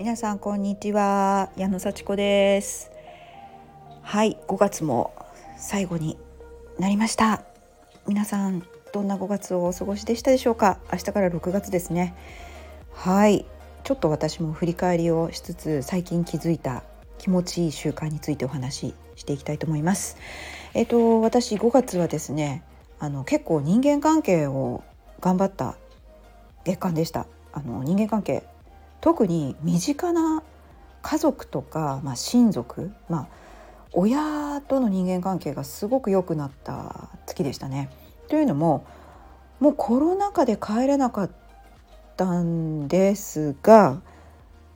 皆さんこんにちは。矢野幸子です。はい5月も最後になりました。皆さんどんな5月をお過ごしでしたでしょうか？明日から6月ですね。はいちょっと私も振り返りをしつつ最近気づいた気持ちいい習慣についてお話ししていきたいと思います。えっ、と私5月はですねあの結構人間関係を頑張った月間でした。あの人間関係特に身近な家族とか、まあ、親族、まあ、親との人間関係がすごく良くなった月でしたね。というのももうコロナ禍で帰れなかったんですが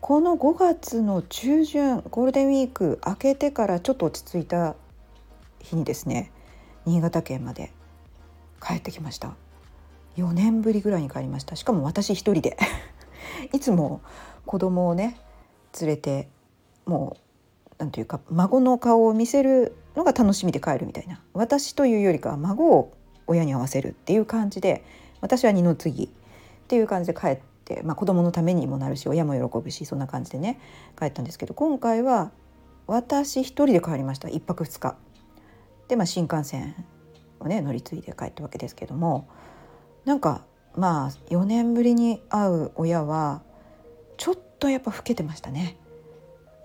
この5月の中旬ゴールデンウィーク明けてからちょっと落ち着いた日にですね新潟県まで帰ってきました。4年ぶりぐらいに帰りました。しかも私一人で。いつも子供をね連れてもう何ていうか孫の顔を見せるのが楽しみで帰るみたいな私というよりかは孫を親に合わせるっていう感じで私は二の次っていう感じで帰って、まあ、子供のためにもなるし親も喜ぶしそんな感じでね帰ったんですけど今回は私一人で帰りました1泊2日。で、まあ、新幹線をね乗り継いで帰ったわけですけどもなんかまあ4年ぶりに会う親はちょっとやっぱ老けてましたね。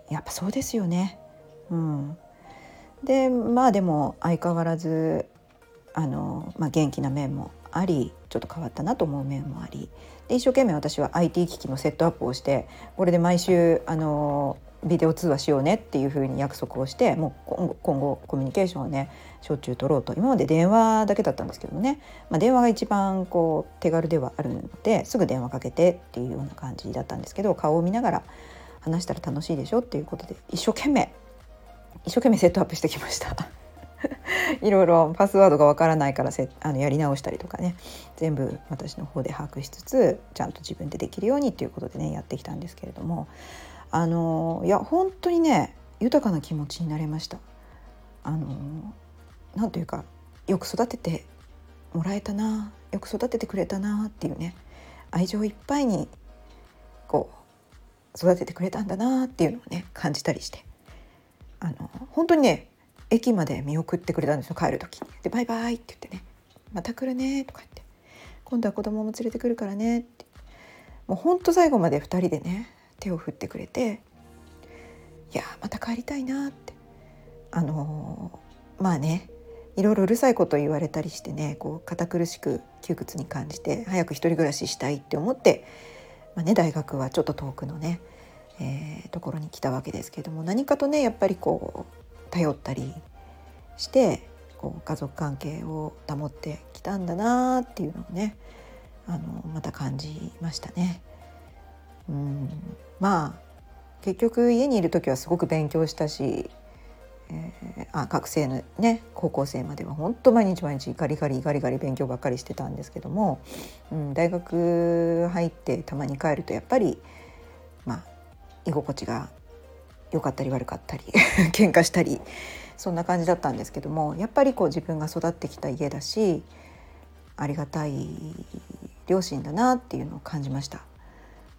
やっぱそうですよね。うん。でまあでも相変わらずあの、まあ、元気な面もありちょっと変わったなと思う面もあり。で一生懸命私は IT 機器のセットアップをしてこれで毎週あのビデオ通話しようねっていうふうに約束をしてもう今後今後コミュニケーションをねしょっちゅう取ろうと今まで電話だけだったんですけどもね、まあ、電話が一番こう手軽ではあるのですぐ電話かけてっていうような感じだったんですけど顔を見ながら話したら楽しいでしょっていうことで一生懸命一生懸命セットアップしてきました。いろいろパスワードがわからないからせあのやり直したりとかね全部私の方で把握しつつちゃんと自分でできるようにっていうことでねやってきたんですけれどもあのいや本当にね豊かな気持ちになれました。あのなんというかよく育ててもらえたなよく育ててくれたなっていうね愛情いっぱいにこう育ててくれたんだなっていうのをね感じたりしてあの本当にね駅まで見送ってくれたんですよ帰る時に。で「バイバイ」って言ってね「また来るね」とか言って「今度は子供も連れてくるからね」ってもうほんと最後まで2人でね手を振ってくれていやまた帰りたいなってあのまあねいろいろうるさいこと言われたりしてねこう堅苦しく窮屈に感じて早く一人暮らししたいって思って、まあね、大学はちょっと遠くのね、えー、ところに来たわけですけども何かとねやっぱりこう頼ったりしてこう家族関係を保ってきたんだなっていうのをねあのまた感じましたね。うんまあ結局家にいる時はすごく勉強したし、えー、あ学生のね高校生までは本当毎日毎日ガリガリガリガリ勉強ばっかりしてたんですけども、うん、大学入ってたまに帰るとやっぱりまあ居心地が良かったり悪かったり 喧嘩したりそんな感じだったんですけどもやっぱりこう自分が育ってきた家だしありがたい両親だなっていうのを感じました。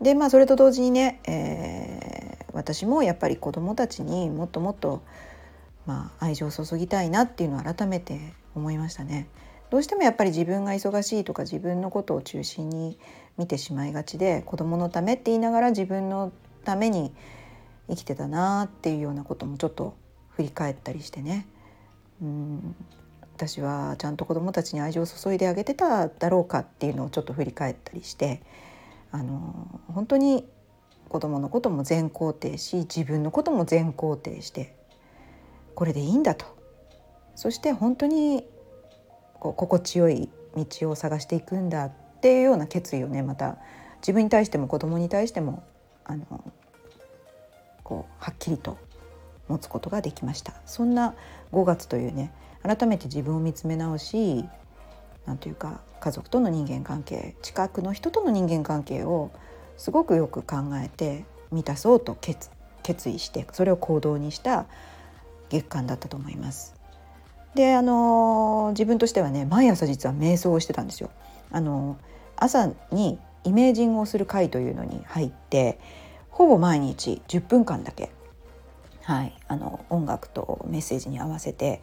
でまあそれと同時にね、えー、私もやっぱり子どもたちにもっともっと、まあ、愛情を注ぎたいなっていうのを改めて思いましたね。どうしてもやっぱり自分が忙しいとか自分のことを中心に見てしまいがちで子どものためって言いながら自分のために生きてたなっていうようなこともちょっと振り返ったりしてね。うん。私はちゃんと子どもたちに愛情を注いであげてただろうかっていうのをちょっと振り返ったりして。あの本当に子どものことも全肯定し自分のことも全肯定してこれでいいんだと。そして本当にこう心地よい道を探していくんだっていうような決意をねまた自分に対しても子供に対してもあのこうはっきりと持つことができました。そんな5月というね改めて自分を見つめ直し何というか家族との人間関係近くの人との人間関係をすごくよく考えて満たそうと決意してそれを行動にした月間だったと思います。であの自分としてはね毎朝実は瞑想をしてたんですよ。あの朝にイメージングをする会というのに入ってほぼ毎日10分間だけ、はい、あの音楽とメッセージに合わせて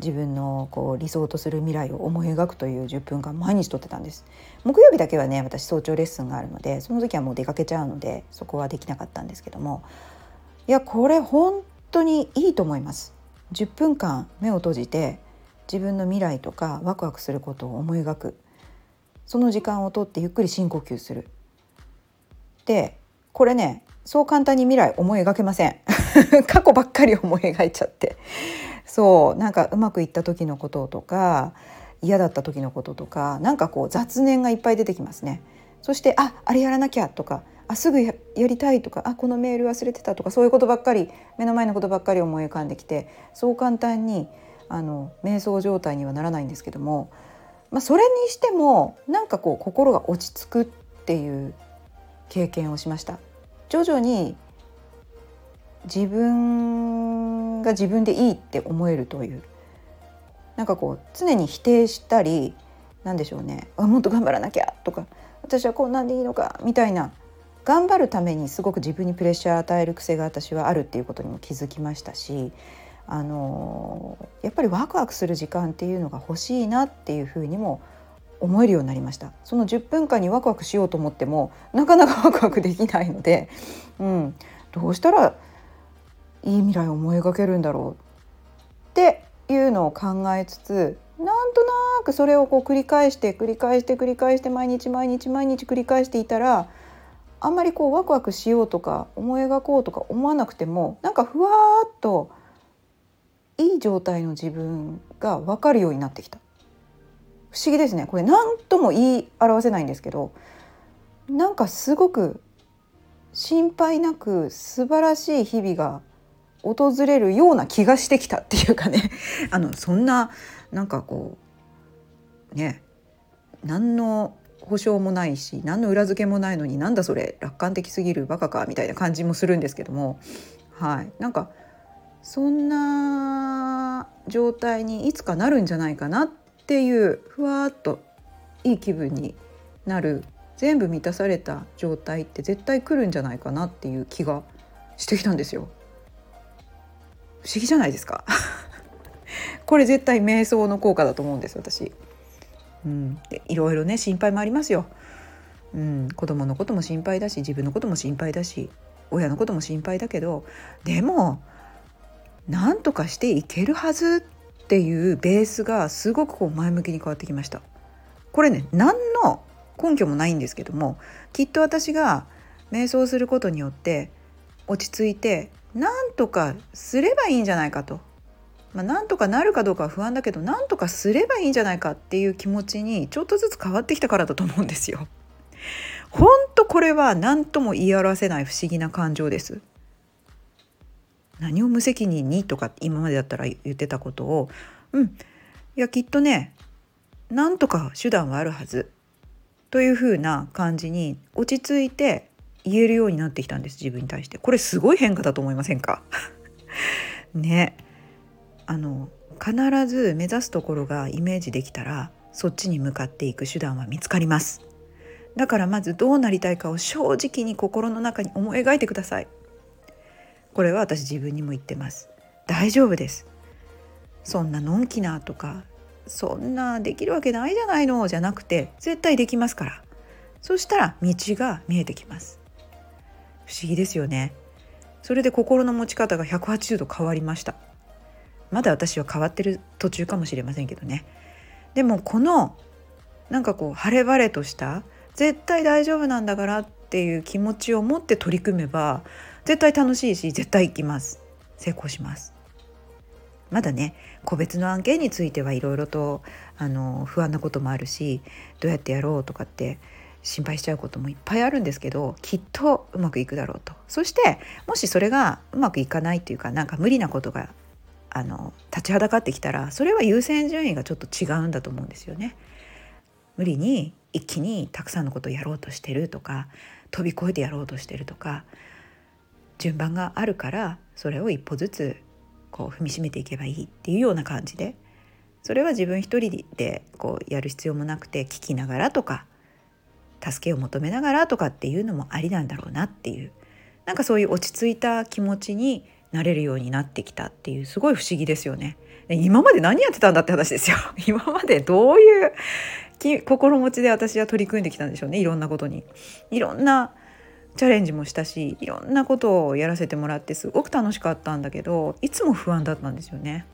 自分のこう理想とする未来を思い描くという10分間毎日とってたんです。木曜日だけはね私早朝レッスンがあるのでその時はもう出かけちゃうのでそこはできなかったんですけども。いやこれ本当にいいと思います。10分間目を閉じて自分の未来とかワクワクすることを思い描く。その時間をとってゆっくり深呼吸する。でこれねそう簡単に未来思い描けません。過去ばっかり思い描いちゃって。そうなんかうまくいった時のこととか嫌だった時のこととかなんかこう雑念がいっぱい出てきますね。そしてああれやらなきゃとかあすぐやりたいとかあこのメール忘れてたとかそういうことばっかり目の前のことばっかり思い浮かんできてそう簡単にあの瞑想状態にはならないんですけども、まあ、それにしてもなんかこう心が落ち着くっていう経験をしました。徐々に自分が自分でいいって思えるという。なんかこう常に否定したりなんでしょうね。あもっと頑張らなきゃとか私はこんなんでいいのかみたいな。頑張るためにすごく自分にプレッシャーを与える癖が私はあるっていうことにも気づきましたしあのやっぱりワクワクする時間っていうのが欲しいなっていうふうにも思えるようになりました。その10分間にワクワクしようと思ってもなかなかワクワクできないので、うん、どうしたらいい未来を思い描けるんだろうっていうのを考えつつなんとなくそれをこう繰り返して繰り返して繰り返して毎日毎日毎日繰り返していたらあんまりこうワクワクしようとか思い描こうとか思わなくてもなんかふわっといい状態の自分が分かるようになってきた。不思議ですね。これ何とも言い表せないんですけどなんかすごく心配なく素晴らしい日々が訪れるような気がしてきたっていうかね。あのそんななんかこうね何の保証もないし何の裏付けもないのになんだそれ楽観的すぎるバカかみたいな感じもするんですけども。はい。なんかそんな状態にいつかなるんじゃないかなっていうふわっといい気分になる全部満たされた状態って絶対来るんじゃないかなっていう気がしてきたんですよ。不思議じゃないですか これ絶対瞑想の効果だと思うんです私。うん、でいろいろね心配もありますよ。うん、子供のことも心配だし自分のことも心配だし親のことも心配だけどでもなんとかしていけるはずっていうベースがすごくこう前向きに変わってきました。これね何の根拠もないんですけどもきっと私が瞑想することによって落ち着いてなんとかすればいいんじゃないかと、まあ、なんとかなるかどうかは不安だけどなんとかすればいいんじゃないかっていう気持ちにちょっとずつ変わってきたからだと思うんですよ。本当これは何とも言い表せない不思議な感情です。何を無責任にとか今までだったら言ってたことをうんいやきっとねなんとか手段はあるはずというふうな感じに落ち着いて言えるようになってきたんです自分に対して。これすごい変化だと思いませんか？ね。あの必ず目指すところがイメージできたらそっちに向かっていく手段は見つかります。だからまずどうなりたいかを正直に心の中に思い描いてください。これは私自分にも言ってます。大丈夫です。そんなのんきなとかそんなできるわけないじゃないのじゃなくて絶対できますから。そしたら道が見えてきます。不思議ですよね。それで心の持ち方が180度変わりました。まだ私は変わってる途中かもしれませんけどね。でもこのなんかこう晴れ晴れとした絶対大丈夫なんだからっていう気持ちを持って取り組めば絶対楽しいし絶対行きます。成功します。まだね個別の案件についてはいろいろとあの不安なこともあるしどうやってやろうとかって心配しちゃうこともいっぱいあるんですけどきっとうまくいくだろうとそしてもしそれがうまくいかないっていうかなんか無理なことがあの立ちはだかってきたらそれは優先順位がちょっと違うんだと思うんですよね。無理に一気にたくさんのことをやろうとしてるとか飛び越えてやろうとしてるとか順番があるからそれを一歩ずつこう踏みしめていけばいいっていうような感じでそれは自分一人でこうやる必要もなくて聞きながらとか助けを求めながらとかっていうのもありなんだろうなっていうなんかそういう落ち着いた気持ちになれるようになってきたっていうすごい不思議ですよね。今まで何やってたんだって話ですよ。今までどういう心持ちで私は取り組んできたんでしょうねいろんなことに。いろんなチャレンジもしたしいろんなことをやらせてもらってすごく楽しかったんだけどいつも不安だったんですよね。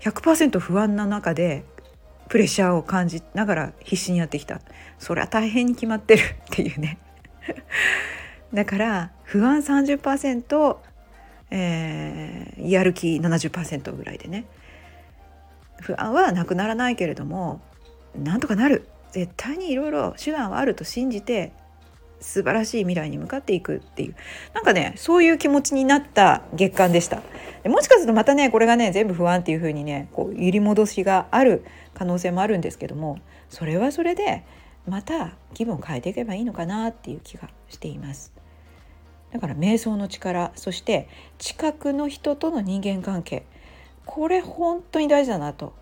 100%不安な中でプレッシャーを感じながら必死にやってきた。それは大変に決まってるっていうね。だから不安30%、えー、やる気70%ぐらいでね。不安はなくならないけれどもなんとかなる。絶対にいろいろ手段はあると信じて素晴らしい未来に向かっていくっていう。なんかねそういう気持ちになった月間でした。でもしかするとまたねこれがね全部不安っていう風にねこう揺り戻しがある可能性もあるんですけどもそれはそれでまた気分を変えていけばいいのかなっていう気がしています。だから瞑想の力そして近くの人との人間関係。これ本当に大事だなと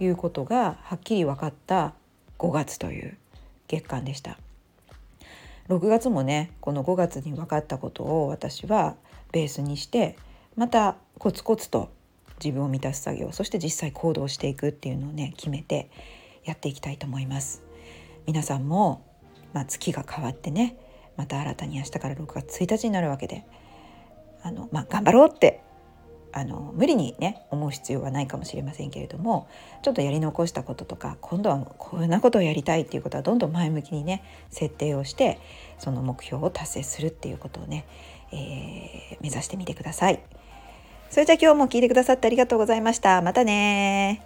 いうことがはっきり分かった5月という月間でした。6月もねこの5月に分かったことを私はベースにしてまたコツコツと自分を満たす作業そして実際行動していくっていうのをね決めてやっていきたいと思います。皆さんも、まあ、月が変わってねまた新たに明日から6月1日になるわけであの、まあ、頑張ろうってあの無理にね思う必要はないかもしれませんけれどもちょっとやり残したこととか今度はこんなことをやりたいっていうことはどんどん前向きにね設定をしてその目標を達成するっていうことをね、えー、目指してみてください。それじゃ今日も聞いてくださってありがとうございました。またね